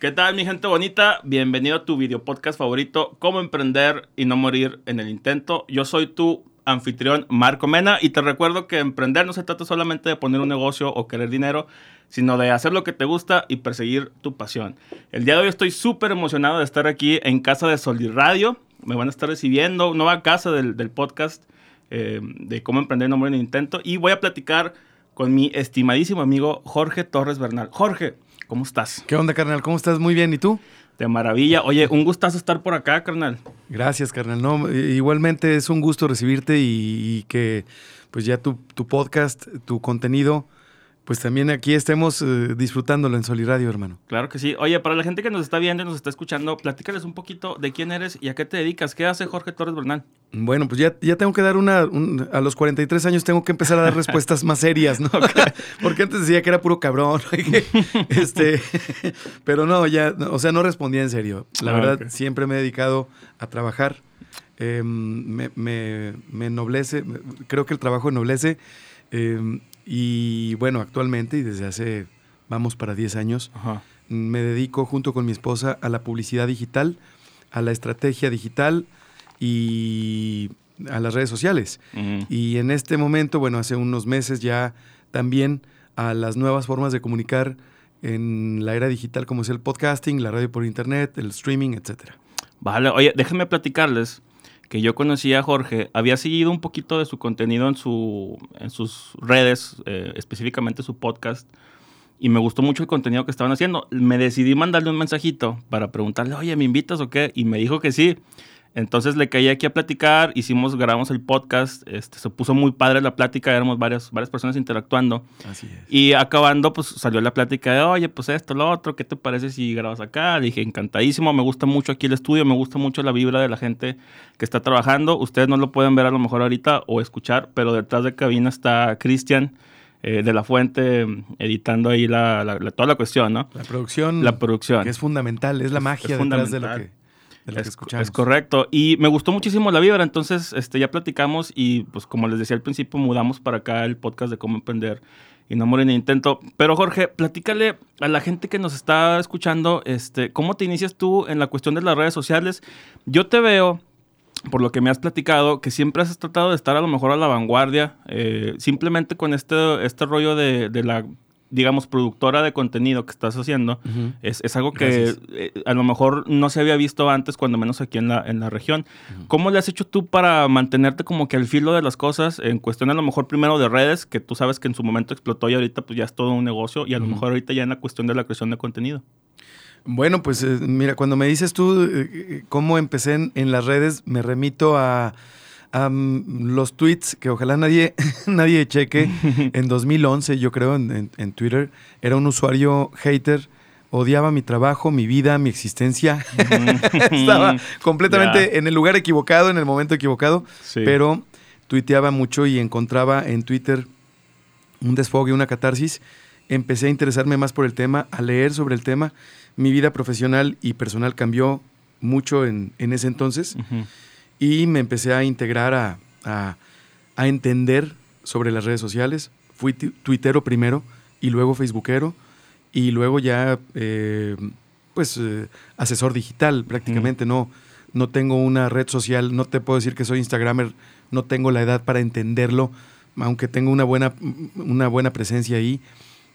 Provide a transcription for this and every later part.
¿Qué tal, mi gente bonita? Bienvenido a tu video podcast favorito, Cómo emprender y no morir en el intento. Yo soy tu anfitrión Marco Mena y te recuerdo que emprender no se trata solamente de poner un negocio o querer dinero, sino de hacer lo que te gusta y perseguir tu pasión. El día de hoy estoy súper emocionado de estar aquí en casa de Solid Radio. Me van a estar recibiendo, nueva casa del, podcast eh, de cómo emprender y no morir en el intento y voy a platicar con mi estimadísimo amigo Jorge Torres Bernal. Jorge, ¿cómo estás? ¿Qué onda, carnal? ¿Cómo estás? Muy bien. ¿Y tú? De maravilla. Oye, un gustazo estar por acá, carnal. Gracias, carnal. No, igualmente es un gusto recibirte y, y que pues ya tu, tu, podcast, tu contenido, pues también aquí estemos eh, disfrutándolo en Soliradio, hermano. Claro que sí. Oye, para la gente que nos está viendo y nos está escuchando, platícales un poquito de quién eres y a qué te dedicas. ¿Qué hace Jorge Torres Bernal? Bueno, pues ya, ya tengo que dar una, un, a los 43 años tengo que empezar a dar respuestas más serias, ¿no? Porque antes decía que era puro cabrón, este, pero no, ya, o sea, no respondía en serio. La ah, verdad, okay. siempre me he dedicado a trabajar. Eh, me, me, me, ennoblece, creo que el trabajo ennoblece. Eh, y bueno, actualmente y desde hace, vamos para 10 años, Ajá. me dedico junto con mi esposa a la publicidad digital, a la estrategia digital y a las redes sociales. Uh -huh. Y en este momento, bueno, hace unos meses ya también a las nuevas formas de comunicar en la era digital, como es el podcasting, la radio por internet, el streaming, etcétera. Vale, oye, déjenme platicarles que yo conocí a Jorge, había seguido un poquito de su contenido en, su, en sus redes, eh, específicamente su podcast, y me gustó mucho el contenido que estaban haciendo. Me decidí mandarle un mensajito para preguntarle, oye, ¿me invitas o qué? Y me dijo que sí. Entonces le caí aquí a platicar, hicimos, grabamos el podcast, este, se puso muy padre la plática, éramos varias, varias personas interactuando. Así es. Y acabando, pues salió la plática de, oye, pues esto, lo otro, ¿qué te parece si grabas acá? Le dije, encantadísimo, me gusta mucho aquí el estudio, me gusta mucho la vibra de la gente que está trabajando. Ustedes no lo pueden ver a lo mejor ahorita o escuchar, pero detrás de cabina está Cristian. Eh, de la fuente editando ahí la, la, la, toda la cuestión, ¿no? La producción. La producción. Que es fundamental, es la magia es detrás de lo que es, es, correcto. Y me gustó muchísimo la vibra. Entonces, este, ya platicamos y, pues, como les decía al principio, mudamos para acá el podcast de cómo emprender y no morir en intento. Pero, Jorge, platícale a la gente que nos está escuchando, este, ¿cómo te inicias tú en la cuestión de las redes sociales? Yo te veo, por lo que me has platicado, que siempre has tratado de estar a lo mejor a la vanguardia, eh, simplemente con este, este rollo de, de la digamos, productora de contenido que estás haciendo, uh -huh. es, es, algo que eh, a lo mejor no se había visto antes, cuando menos aquí en la, en la región. Uh -huh. ¿Cómo le has hecho tú para mantenerte como que al filo de las cosas, en cuestión a lo mejor primero de redes, que tú sabes que en su momento explotó y ahorita pues ya es todo un negocio, y a lo uh -huh. mejor ahorita ya en la cuestión de la creación de contenido? Bueno, pues eh, mira, cuando me dices tú eh, cómo empecé en, en las redes, me remito a Um, los tweets que ojalá nadie, nadie cheque. en 2011, yo creo, en, en, en, Twitter, era un usuario hater. Odiaba mi trabajo, mi vida, mi existencia. Estaba completamente yeah. en el lugar equivocado, en el momento equivocado. Sí. Pero tuiteaba mucho y encontraba en Twitter un desfogue, una catarsis. Empecé a interesarme más por el tema, a leer sobre el tema. Mi vida profesional y personal cambió mucho en, en ese entonces. Uh -huh y me empecé a integrar a, a, a entender sobre las redes sociales. Fui tuitero primero y luego facebookero y luego ya eh, pues eh, asesor digital prácticamente. Mm. No, no tengo una red social, no te puedo decir que soy instagramer, no tengo la edad para entenderlo, aunque tengo una buena, una buena presencia ahí.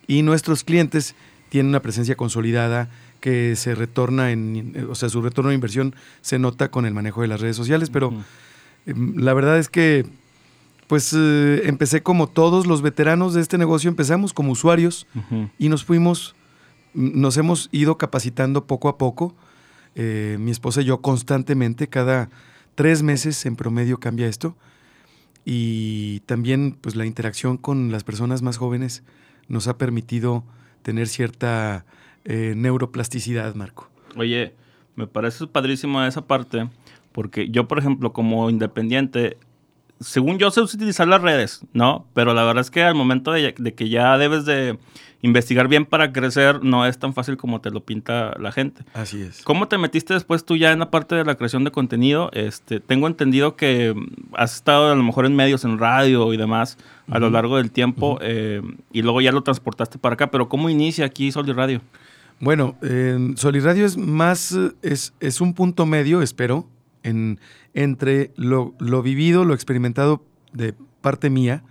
Y nuestros clientes tienen una presencia consolidada que se retorna en, o sea, su retorno de inversión se nota con el manejo de las redes sociales, pero uh -huh. la verdad es que pues eh, empecé como todos los veteranos de este negocio, empezamos como usuarios uh -huh. y nos fuimos, nos hemos ido capacitando poco a poco. Eh, mi esposa y yo constantemente, cada tres meses en promedio cambia esto. Y también pues la interacción con las personas más jóvenes nos ha permitido tener cierta eh, neuroplasticidad, Marco. Oye, me parece padrísimo esa parte, porque yo, por ejemplo, como independiente, según yo sé utilizar las redes, ¿no? Pero la verdad es que al momento de, de, que ya debes de investigar bien para crecer, no es tan fácil como te lo pinta la gente. Así es. ¿Cómo te metiste después tú ya en la parte de la creación de contenido? Este, tengo entendido que has estado a lo mejor en medios, en radio y demás, uh -huh. a lo largo del tiempo, uh -huh. eh, y luego ya lo transportaste para acá, pero ¿cómo inicia aquí Sol y Radio? Bueno, eh, Soliradio es más, es, es, un punto medio, espero, en, entre lo, lo, vivido, lo experimentado de parte mía,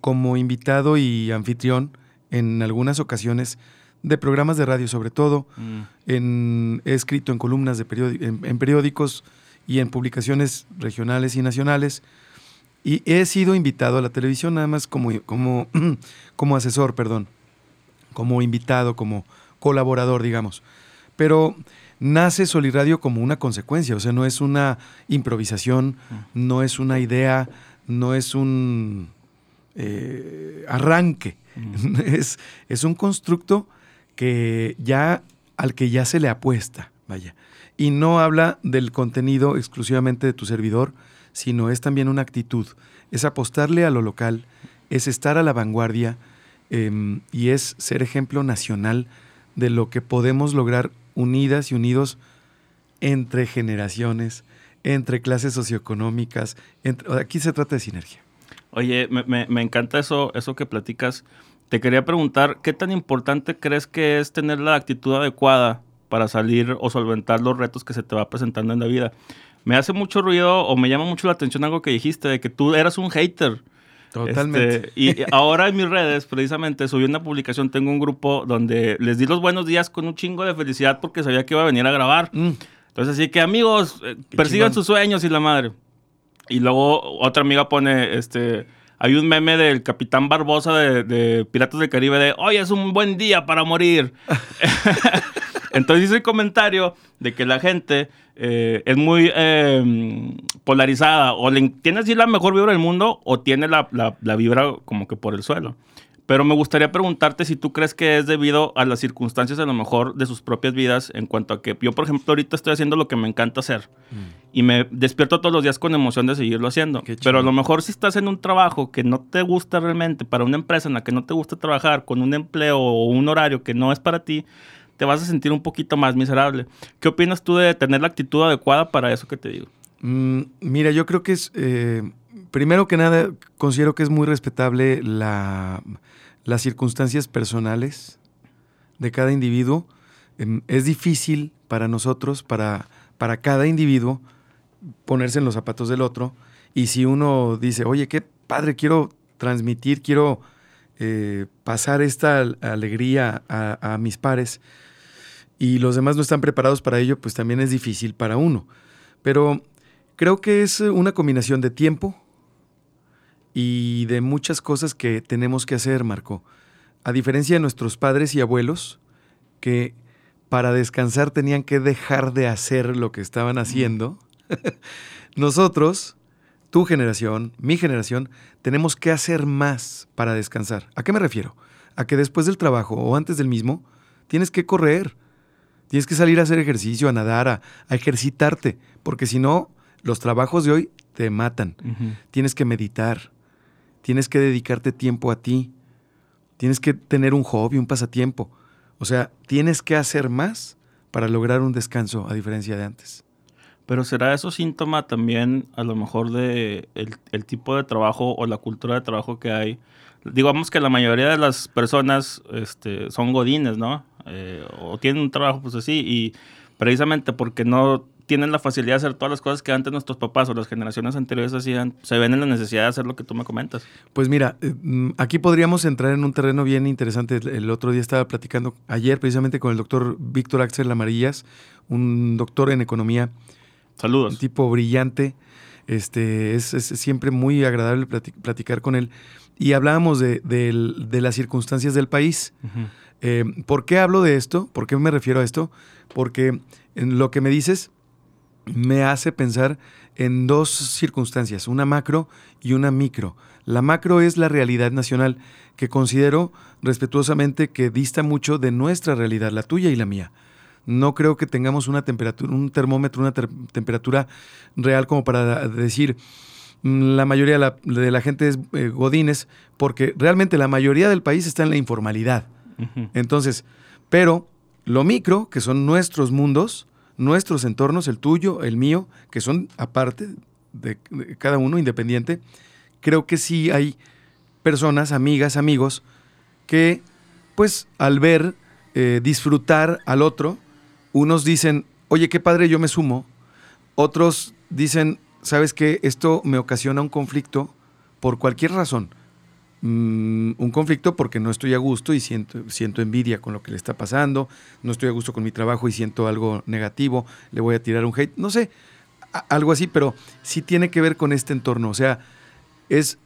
como invitado y anfitrión en algunas ocasiones de programas de radio, sobre todo. Mm. En, he escrito en columnas de en, periódicos y en publicaciones regionales y nacionales. Y he sido invitado a la televisión nada más como, como, como asesor, perdón, como invitado, como colaborador, digamos. Pero nace Soliradio como una consecuencia, o sea, no es una improvisación, no es una idea, no es un eh, arranque, mm. es, es un constructo que ya al que ya se le apuesta, vaya. Y no habla del contenido exclusivamente de tu servidor, sino es también una actitud, es apostarle a lo local, es estar a la vanguardia em, y es ser ejemplo nacional de lo que podemos lograr unidas y unidos entre generaciones, entre clases socioeconómicas. aquí se trata de sinergia. Oye, me, me, encanta eso, eso que platicas. Te quería preguntar, ¿qué tan importante crees que es tener la actitud adecuada para salir o solventar los retos que se te va presentando en la vida? Me hace mucho ruido o me llama mucho la atención algo que dijiste, de que tú eras un hater. Totalmente. Este, y ahora en mis redes, precisamente, subí una publicación, tengo un grupo donde les di los buenos días con un chingo de felicidad porque sabía que iba a venir a grabar. Mm. Entonces, así que amigos, eh, persigan sus sueños y la madre. Y luego otra amiga pone, este, hay un meme del Capitán Barbosa de, Piratas del Caribe de, hoy es un buen día para morir. Entonces hice el comentario de que la gente eh, es muy em, polarizada, o tiene así la mejor vibra del mundo, o tiene la, la vibra como que por el suelo. Pero me gustaría preguntarte si tú crees que es debido a las circunstancias a lo mejor de sus propias vidas en cuanto a que yo, por ejemplo, ahorita estoy haciendo lo que me encanta hacer mm. y me despierto todos los días con emoción de seguirlo haciendo. Pero a lo mejor si estás en un trabajo que no te gusta realmente, para una empresa en la que no te gusta trabajar, con un empleo o un horario que no es para ti, te vas a sentir un poquito más miserable. ¿Qué opinas tú de tener la actitud adecuada para eso que te digo? Mm, mira, yo creo que es, eh, primero que nada, considero que es muy respetable la las circunstancias personales de cada individuo. Em, es difícil para nosotros, para, para cada individuo, ponerse en los zapatos del otro. Y si uno dice, oye, qué padre, quiero transmitir, quiero eh, pasar esta alegría a, a, mis pares, y los demás no están preparados para ello, pues también es difícil para uno. Pero creo que es una combinación de tiempo, y de muchas cosas que tenemos que hacer, Marco. A diferencia de nuestros padres y abuelos, que para descansar tenían que dejar de hacer lo que estaban haciendo, nosotros, tu generación, mi generación, tenemos que hacer más para descansar. ¿A qué me refiero? A que después del trabajo o antes del mismo, tienes que correr, tienes que salir a hacer ejercicio, a nadar, a, ejercitarte, porque si no, los trabajos de hoy te matan. Tienes que meditar, tienes que dedicarte tiempo a ti, tienes que tener un hobby, un pasatiempo. O sea, tienes que hacer más para lograr un descanso, a diferencia de antes. Pero ¿será eso síntoma también a lo mejor de el, tipo de trabajo o la cultura de trabajo que hay? Digamos que la mayoría de las personas este, son godines, ¿no? Eh, o tienen un trabajo pues así y precisamente porque no tienen la facilidad de hacer todas las cosas que antes nuestros papás o las generaciones anteriores hacían, se ven en la necesidad de hacer lo que tú me comentas. Pues mira, eh, mm, aquí podríamos entrar en un terreno bien interesante. El otro día estaba platicando, ayer precisamente con el doctor Víctor Axel Amarillas, un doctor en economía. Saludos. Un tipo brillante. Este, es, siempre muy agradable platicar con él. Y hablábamos de, las circunstancias del país. Eh, ¿Por qué hablo de esto? ¿Por qué me refiero a esto? Porque en lo que me dices me hace pensar en dos circunstancias, una macro y una micro. La macro es la realidad nacional, que considero respetuosamente que dista mucho de nuestra realidad, la tuya y la mía. No creo que tengamos una temperatura, un termómetro, una temperatura real como para decir mm, la mayoría de la, gente es eh, godines, porque realmente la mayoría del país está en la informalidad. Entonces, pero lo micro, que son nuestros mundos, nuestros entornos, el tuyo, el mío, que son aparte de, cada uno independiente, creo que sí hay personas, amigas, amigos, que pues al ver eh, disfrutar al otro. Unos dicen, oye, qué padre, yo me sumo. Otros dicen, ¿sabes qué? Esto me ocasiona un conflicto por cualquier razón. Mm, un conflicto porque no estoy a gusto y siento, siento envidia con lo que le está pasando, no estoy a gusto con mi trabajo y siento algo negativo, le voy a tirar un hate, no sé, algo así, pero sí tiene que ver con este entorno. O sea, es...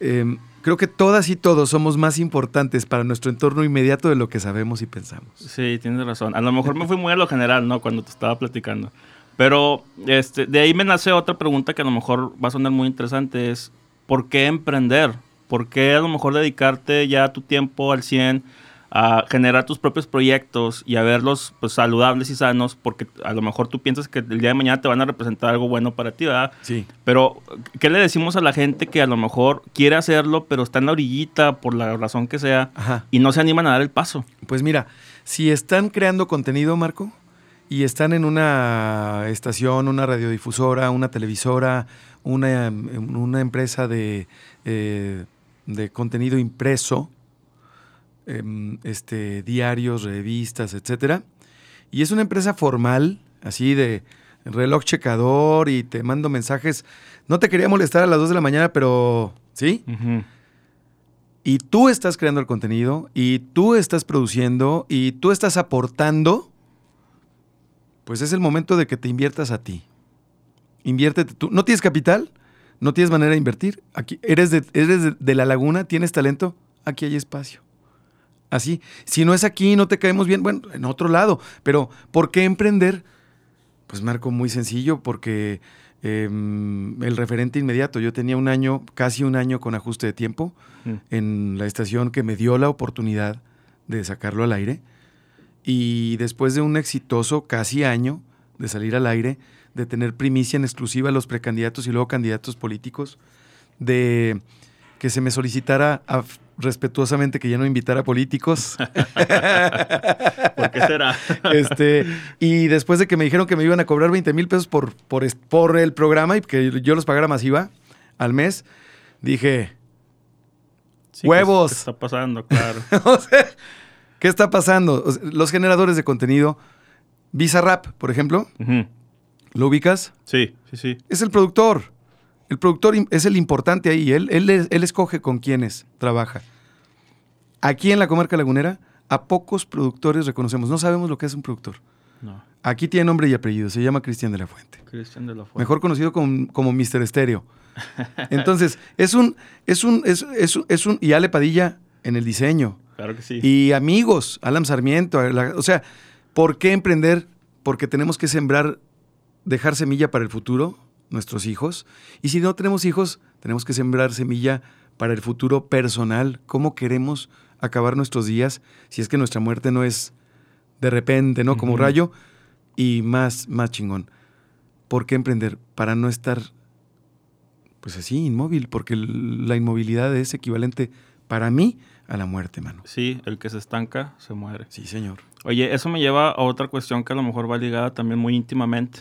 Em, creo que todas y todos somos más importantes para nuestro entorno inmediato de lo que sabemos y pensamos. Sí, tienes razón. A lo mejor me fui muy a lo general, ¿no? Cuando te estaba platicando. Pero este, de ahí me nace otra pregunta que a lo mejor va a sonar muy interesante. Es, ¿por qué emprender? ¿Por qué a lo mejor dedicarte ya tu tiempo al 100 a generar tus propios proyectos y a verlos pues, saludables y sanos, porque a lo mejor tú piensas que el día de mañana te van a representar algo bueno para ti, ¿verdad? Sí. Pero, ¿qué le decimos a la gente que a lo mejor quiere hacerlo, pero está en la orillita por la razón que sea y no se animan a dar el paso? Pues mira, si están creando contenido, Marco, y están en una estación, una radiodifusora, una televisora, una, una empresa de, eh, de contenido impreso, Em, este, diarios, revistas, etcétera. Y es una empresa formal, así de reloj checador y te mando mensajes. No te quería molestar a las 2 de la mañana, pero sí. Y tú estás creando el contenido, y tú estás produciendo, y tú estás aportando, pues es el momento de que te inviertas a ti. Inviértete tú. ¿No tienes capital? ¿No tienes manera de invertir? Aquí, ¿Eres de, eres de la laguna? ¿Tienes talento? Aquí hay espacio. Así. Si no es aquí, no te caemos bien, bueno, en otro lado. Pero, ¿por qué emprender? Pues Marco, muy sencillo, porque em, el referente inmediato. Yo tenía un año, casi un año con ajuste de tiempo mm. en la estación que me dio la oportunidad de sacarlo al aire. Y después de un exitoso casi año de salir al aire, de tener primicia en exclusiva a los precandidatos y luego candidatos políticos, de que se me solicitara a respetuosamente que ya no invitara políticos. ¿Por qué será? este, y después de que me dijeron que me iban a cobrar 20 mil pesos por, por, por, el programa y que yo los pagara masiva al mes, dije, huevos. ¿Qué está pasando? Claro. ¿Qué está pasando? los generadores de contenido, Bizarrap, por ejemplo, ¿lo ubicas? Sí, sí, sí. Es el productor. El productor es el importante ahí, él, él, él escoge con quiénes trabaja. Aquí en la comarca lagunera, a pocos productores reconocemos. No sabemos lo que es un productor. No. Aquí tiene nombre y apellido, se llama Cristian de la Fuente. Cristian de la Fuente. Mejor conocido como, como Mr. Estéreo. Entonces, es un, es un, es, es, un, y Ale Padilla en el diseño. Claro que sí. Y amigos, Alan Sarmiento, o sea, ¿por qué emprender? Porque tenemos que sembrar, dejar semilla para el futuro, nuestros hijos. Y si no tenemos hijos, tenemos que sembrar semilla para el futuro personal. ¿Cómo queremos acabar nuestros días si es que nuestra muerte no es de repente, ¿no? Como rayo. Y más, más chingón. ¿Por qué emprender? Para no estar, pues así, inmóvil, porque la inmovilidad es equivalente para mí a la muerte, mano. Sí, el que se estanca se muere. Sí, señor. Oye, eso me lleva a otra cuestión que a lo mejor va ligada también muy íntimamente.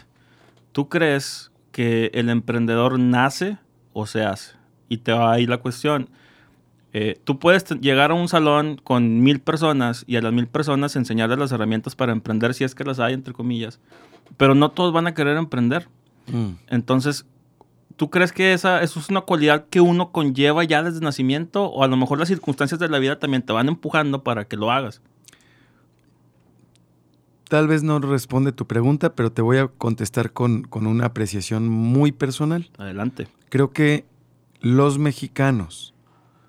¿Tú crees que el emprendedor nace o se hace. Y te va ahí la cuestión. Eh, tú puedes llegar a un salón con mil personas y a las mil personas enseñarles las herramientas para emprender, si es que las hay, entre comillas. Pero no todos van a querer emprender. Mm. Entonces, ¿tú crees que esa, eso es una cualidad que uno conlleva ya desde nacimiento? O a lo mejor las circunstancias de la vida también te van empujando para que lo hagas tal vez no responde tu pregunta, pero te voy a contestar con, una apreciación muy personal. Adelante. Creo que los mexicanos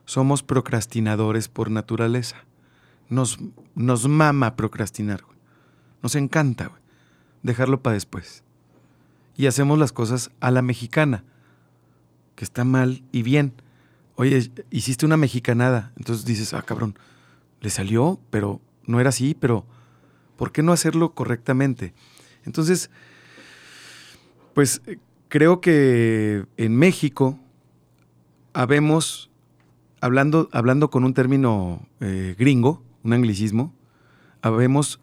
somos procrastinadores por naturaleza. Nos, nos mama procrastinar, Nos encanta, Dejarlo para después. Y hacemos las cosas a la mexicana, que está mal y bien. Oye, hiciste una mexicanada. Entonces dices, ah, cabrón, le salió, pero no era así, pero ¿Por qué no hacerlo correctamente? Entonces, pues creo que en México habemos, hablando, hablando con un término eh, gringo, un anglicismo, habemos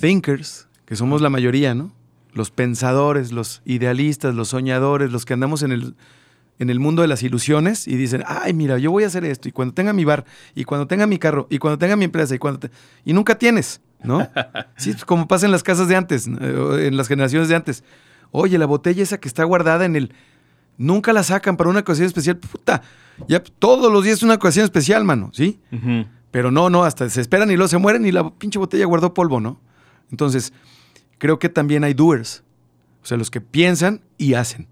thinkers, que somos la mayoría, ¿no? Los pensadores, los idealistas, los soñadores, los que andamos en el, en el mundo de las ilusiones y dicen, ay, mira, yo voy a hacer esto, y cuando tenga mi bar, y cuando tenga mi carro, y cuando tenga mi empresa, y cuando... Y nunca tienes, ¿no? Sí, como pasa en las casas de antes, eh, en las generaciones de antes. Oye, la botella esa que está guardada en el... Nunca la sacan para una ocasión especial. Puta, ya todos los días es una ocasión especial, mano, ¿sí? Pero no, no, hasta se esperan y luego se mueren y la pinche botella guardó polvo, ¿no? Entonces, creo que también hay doers. O sea, los que piensan y hacen.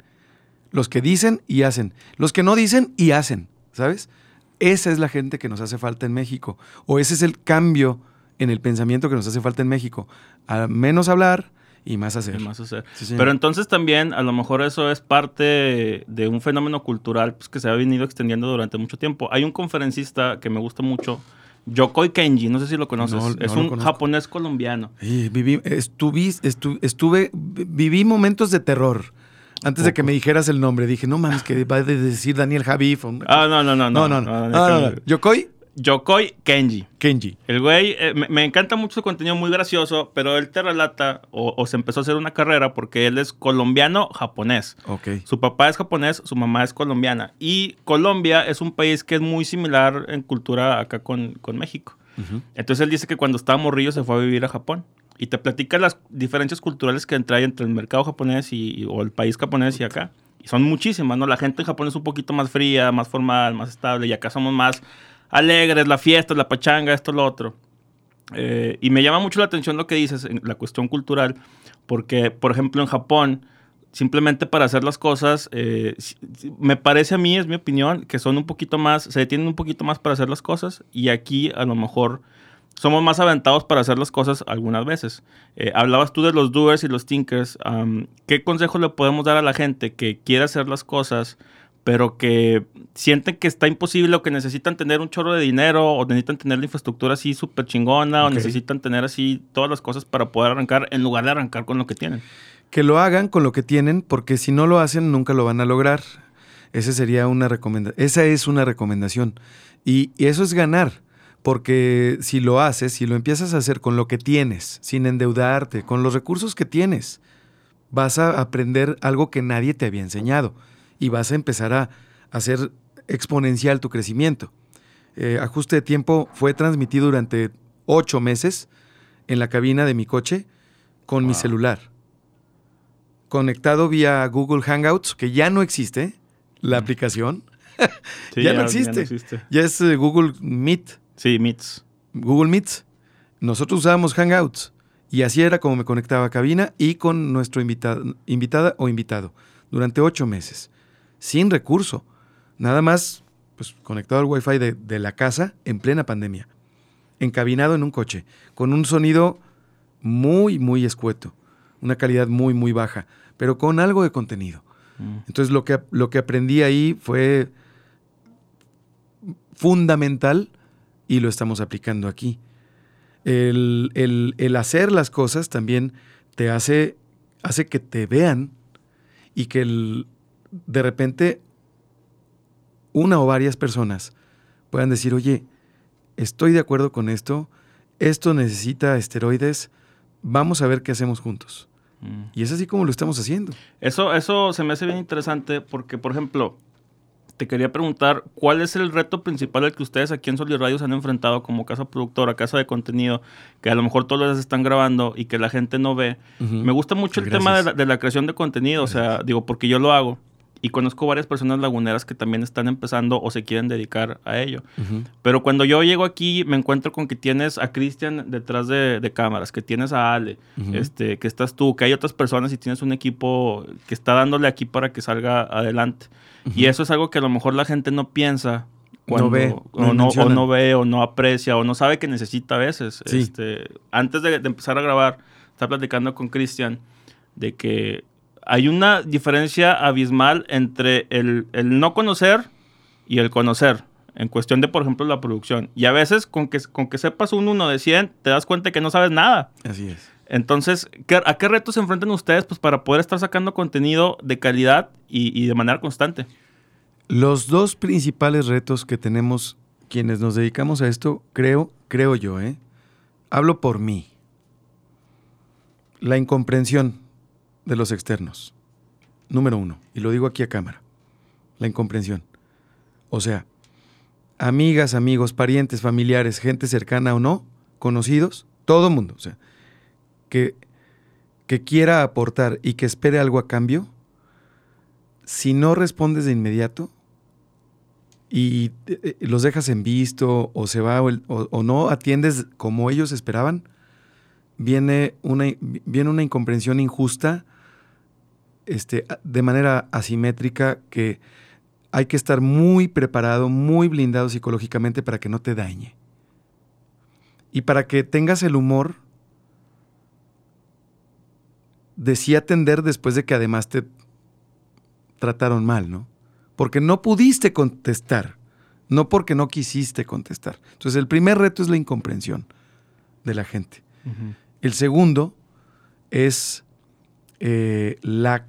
Los que dicen y hacen. Los que no dicen y hacen, ¿sabes? Esa es la gente que nos hace falta en México. O ese es el cambio en el pensamiento que nos hace falta en México. A menos hablar y más hacer. más hacer. Pero entonces también a lo mejor eso es parte de un fenómeno cultural pues, que se ha venido extendiendo durante mucho tiempo. Hay un conferencista que me gusta mucho, Yokoi Kenji, no sé si lo conoces. es un japonés colombiano. viví, estuve, viví momentos de terror. Antes de que me dijeras el nombre, dije, no mames, que va a decir Daniel Javif. Ah, no, no, no. No, no, no. ¿Yokoi? Yokoi Kenji. Kenji. El güey, eh, me, encanta mucho su contenido, muy gracioso, pero él te relata, o, se empezó a hacer una carrera porque él es colombiano-japonés. Ok. Su papá es japonés, su mamá es colombiana. Y Colombia es un país que es muy similar en cultura acá con, México. Entonces él dice que cuando estaba morrillo se fue a vivir a Japón. Y te platica las diferencias culturales que hay entre el mercado japonés y, o el país japonés y acá. Y son muchísimas, ¿no? La gente en Japón es un poquito más fría, más formal, más estable. Y acá somos más alegres, la fiesta, la pachanga, esto, lo otro. Eh, y me llama mucho la atención lo que dices, en la cuestión cultural, porque, por ejemplo, en Japón, simplemente para hacer las cosas, eh, me parece a mí, es mi opinión, que son un poquito más, se detienen un poquito más para hacer las cosas, y aquí a lo mejor somos más aventados para hacer las cosas algunas veces. Eh, hablabas tú de los doers y los thinkers. ¿Qué consejo le podemos dar a la gente que quiere hacer las cosas? Pero que sienten que está imposible o que necesitan tener un chorro de dinero o necesitan tener la infraestructura así súper chingona o necesitan tener así todas las cosas para poder arrancar en lugar de arrancar con lo que tienen. Que lo hagan con lo que tienen porque si no lo hacen nunca lo van a lograr. Esa sería una recomendación. Esa es una recomendación. Y, y eso es ganar. Porque si lo haces, si lo empiezas a hacer con lo que tienes, sin endeudarte, con los recursos que tienes, vas a aprender algo que nadie te había enseñado y vas a empezar a hacer exponencial tu crecimiento. Eh, ajuste de tiempo fue transmitido durante ocho meses en la cabina de mi coche con mi celular. Conectado vía Google Hangouts, que ya no existe la aplicación. ya, no existe. ya, es eh, Google Meet. Sí, Meets. Google Meets. Nosotros usábamos Hangouts. Y así era como me conectaba a cabina y con nuestro invitado, invitada o invitado durante ocho meses sin recurso, nada más pues, conectado al wifi de, de la casa en plena pandemia, encabinado en un coche, con un sonido muy, muy escueto, una calidad muy, muy baja, pero con algo de contenido. Mm. Entonces lo que, lo que aprendí ahí fue fundamental y lo estamos aplicando aquí. El, el, hacer las cosas también te hace, hace que te vean y que el, de repente una o varias personas puedan decir, oye, estoy de acuerdo con esto, esto necesita esteroides, vamos a ver qué hacemos juntos. Mm. Y es así como lo estamos haciendo. Eso, eso se me hace bien interesante porque, por ejemplo, te quería preguntar, ¿cuál es el reto principal al que ustedes aquí en Solid Radio se han enfrentado como casa productora, casa de contenido, que a lo mejor todos los están grabando y que la gente no ve? Me gusta mucho el tema de la, creación de contenido, o sea, digo, porque yo lo hago. Y conozco varias personas laguneras que también están empezando o se quieren dedicar a ello. Pero cuando yo llego aquí me encuentro con que tienes a Cristian detrás de, cámaras, que tienes a Ale, este, que estás tú, que hay otras personas y tienes un equipo que está dándole aquí para que salga adelante. Y eso es algo que a lo mejor la gente no piensa cuando, no ve, o, no, o, no, ve o no aprecia o no sabe que necesita a veces. Este, antes de, de, empezar a grabar, estaba platicando con Cristian de que hay una diferencia abismal entre el, no conocer y el conocer en cuestión de, por ejemplo, la producción. Y a veces con que, con que sepas un 1 de 100, te das cuenta que no sabes nada. Así es. Entonces, ¿a qué retos se enfrentan ustedes pues, para poder estar sacando contenido de calidad y, de manera constante? Los dos principales retos que tenemos quienes nos dedicamos a esto, creo, creo yo, ¿eh? hablo por mí. La incomprensión de los externos. Número uno, y lo digo aquí a cámara. la incomprensión. O sea, amigas, amigos, parientes, familiares, gente cercana o no, conocidos, todo mundo, o sea, que, que quiera aportar y que espere algo a cambio, si no respondes de inmediato y eh, los dejas en visto o se va o, no atiendes como ellos esperaban, viene una, viene una incomprensión injusta este, de manera asimétrica que hay que estar muy preparado, muy blindado psicológicamente para que no te dañe. Y para que tengas el humor de sí atender después de que además te trataron mal, ¿no? Porque no pudiste contestar, no porque no quisiste contestar. Entonces el primer reto es la incomprensión de la gente. El segundo es eh, la,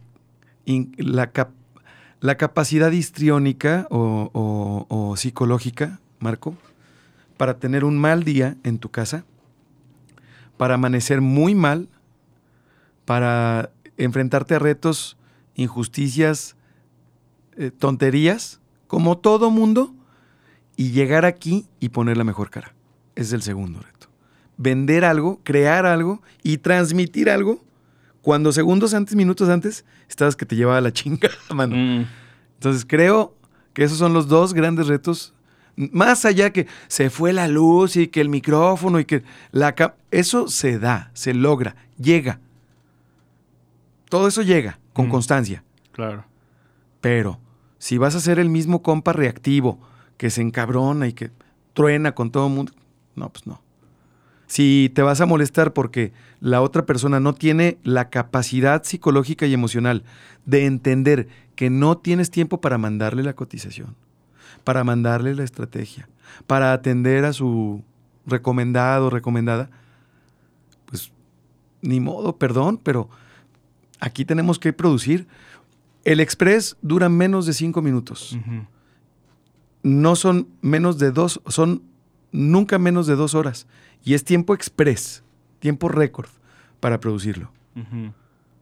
la, capacidad histriónica o, o psicológica, Marco, para tener un mal día en tu casa, para amanecer muy mal, para enfrentarte a retos, injusticias, eh, tonterías, como todo mundo, y llegar aquí y poner la mejor cara. Es el segundo reto. Vender algo, crear algo y transmitir algo cuando segundos antes, minutos antes, estabas que te llevaba la chinga, mano. Mm. Entonces creo que esos son los dos grandes retos. Más allá que se fue la luz y que el micrófono y que la... Eso se da, se logra, llega. Todo eso llega con mm. constancia. Claro. Pero si vas a ser el mismo compa reactivo, que se encabrona y que truena con todo el mundo, no, pues no. Si te vas a molestar porque la otra persona no tiene la capacidad psicológica y emocional de entender que no tienes tiempo para mandarle la cotización, para mandarle la estrategia, para atender a su recomendado o recomendada, pues ni modo, perdón, pero aquí tenemos que producir. El express dura menos de cinco minutos. No son menos de dos, son nunca menos de dos horas. Y es tiempo express, tiempo récord para producirlo.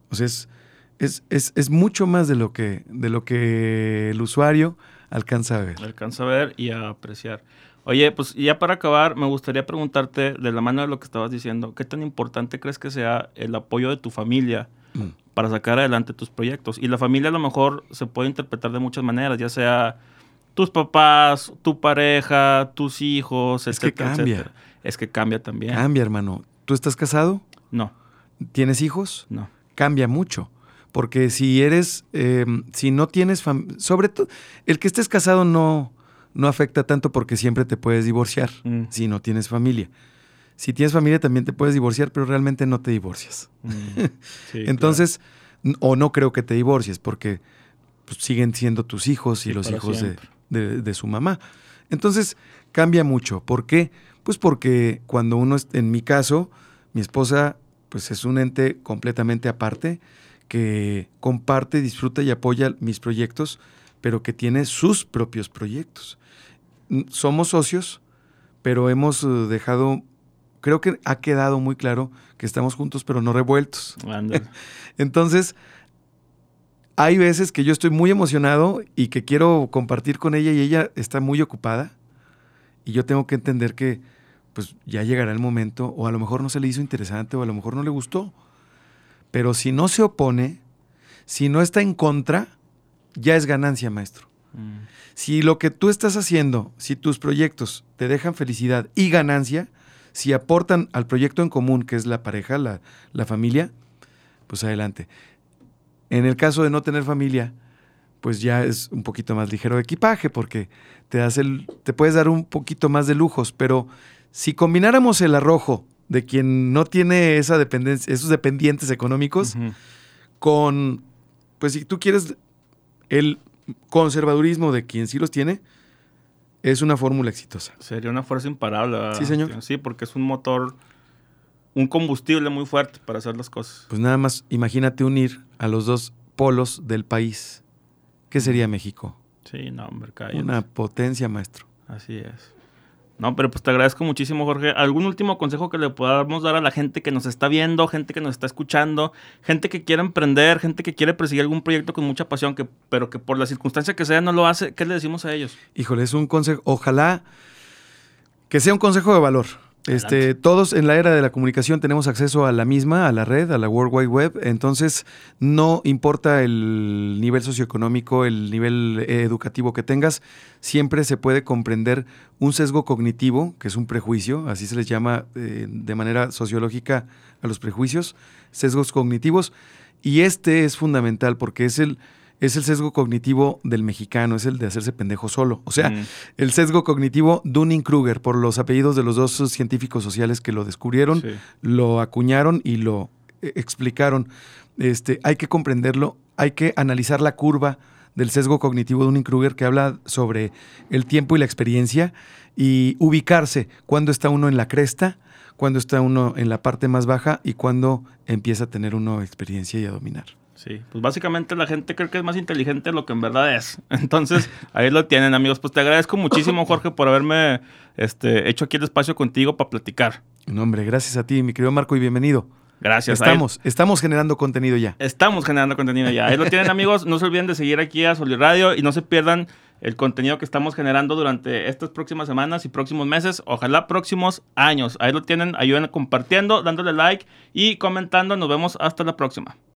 O sea, es, es, mucho más de lo, que, de lo que el usuario alcanza a ver. Alcanza a ver y a apreciar. Oye, pues ya para acabar, me gustaría preguntarte, de la mano de lo que estabas diciendo, ¿qué tan importante crees que sea el apoyo de tu familia mm. para sacar adelante tus proyectos? Y la familia a lo mejor se puede interpretar de muchas maneras, ya sea tus papás, tu pareja, tus hijos, es que cambia. Es que cambia también. Cambia, hermano. ¿Tú estás casado? No. ¿Tienes hijos? No. Cambia mucho. Porque si eres, em, si no tienes, sobre todo, el que estés casado no, no afecta tanto porque siempre te puedes divorciar mm. si no tienes familia. Si tienes familia también te puedes divorciar, pero realmente no te divorcias. Mm. Entonces, o no creo que te divorcies porque pues, siguen siendo tus hijos y los hijos de, de, su mamá. Entonces cambia mucho. ¿Por qué? Pues porque cuando uno, en mi caso, mi esposa, pues es un ente completamente aparte, que comparte, disfruta y apoya mis proyectos, pero que tiene sus propios proyectos. Somos socios, pero hemos eh, dejado, creo que ha quedado muy claro que estamos juntos, pero no revueltos. Entonces, hay veces que yo estoy muy emocionado y que quiero compartir con ella y ella está muy ocupada y yo tengo que entender que pues ya llegará el momento o a lo mejor no se le hizo interesante o a lo mejor no le gustó. Pero si no se opone, si no está en contra, ya es ganancia, maestro. Mm. Si lo que tú estás haciendo, si tus proyectos te dejan felicidad y ganancia, si aportan al proyecto en común, que es la pareja, la, la familia, pues adelante. En el caso de no tener familia, pues ya es un poquito más ligero de equipaje porque te, das el, te puedes dar un poquito más de lujos, pero si combináramos el arrojo de quien no tiene esa dependencia, esos dependientes económicos con, pues si tú quieres, el conservadurismo de quien sí los tiene, es una fórmula exitosa. Sería una fuerza imparable. Sí, señor. Sí, porque es un motor un combustible muy fuerte para hacer las cosas. Pues nada más, imagínate unir a los dos polos del país. ¿Qué sería México? Sí, no, hombre, Una potencia, maestro. Así es. No, pero pues te agradezco muchísimo, Jorge. ¿Algún último consejo que le podamos dar a la gente que nos está viendo, gente que nos está escuchando, gente que quiere emprender, gente que quiere perseguir algún proyecto con mucha pasión, que, pero que por la circunstancia que sea no lo hace? ¿Qué le decimos a ellos? Híjole, es un consejo. Ojalá que sea un consejo de valor. Este, todos en la era de la comunicación tenemos acceso a la misma, a la red, a la World Wide Web, entonces no importa el nivel socioeconómico, el nivel eh, educativo que tengas, siempre se puede comprender un sesgo cognitivo, que es un prejuicio, así se les llama eh, de manera sociológica a los prejuicios, sesgos cognitivos, y este es fundamental porque es el es el sesgo cognitivo del mexicano, es el de hacerse pendejo solo. O sea, el sesgo cognitivo Dunning-Kruger, por los apellidos de los dos científicos sociales que lo descubrieron, lo acuñaron y lo eh, explicaron. Este, hay que comprenderlo, hay que analizar la curva del sesgo cognitivo Dunning-Kruger que habla sobre el tiempo y la experiencia y ubicarse cuando está uno en la cresta, cuando está uno en la parte más baja y cuando empieza a tener uno experiencia y a dominar. Sí, pues básicamente la gente cree que es más inteligente de lo que en verdad es. Entonces, ahí lo tienen, amigos. Pues te agradezco muchísimo, Jorge, por haberme este, hecho aquí el espacio contigo para platicar. No, hombre, gracias a ti, mi querido Marco, y bienvenido. Gracias. Estamos, estamos generando contenido ya. Estamos generando contenido ya. Ahí lo tienen, amigos. No se olviden de seguir aquí a Soli Radio y no se pierdan el contenido que estamos generando durante estas próximas semanas y próximos meses, ojalá próximos años. Ahí lo tienen, ayuden compartiendo, dándole like y comentando. Nos vemos hasta la próxima.